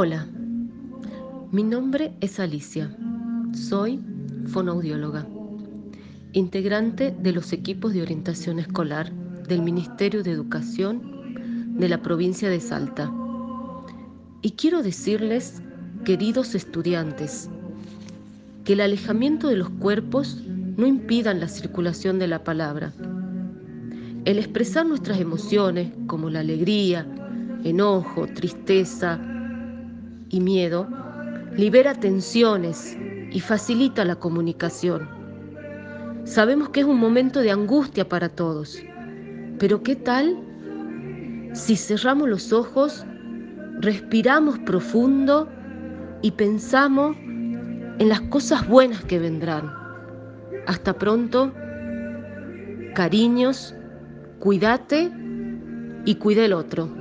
Hola, mi nombre es Alicia. Soy fonoaudióloga, integrante de los equipos de orientación escolar del Ministerio de Educación de la provincia de Salta. Y quiero decirles, queridos estudiantes, que el alejamiento de los cuerpos no impidan la circulación de la palabra. El expresar nuestras emociones como la alegría, enojo, tristeza y miedo libera tensiones y facilita la comunicación. Sabemos que es un momento de angustia para todos, pero ¿qué tal si cerramos los ojos, respiramos profundo y pensamos en las cosas buenas que vendrán? Hasta pronto, cariños, cuídate y cuide el otro.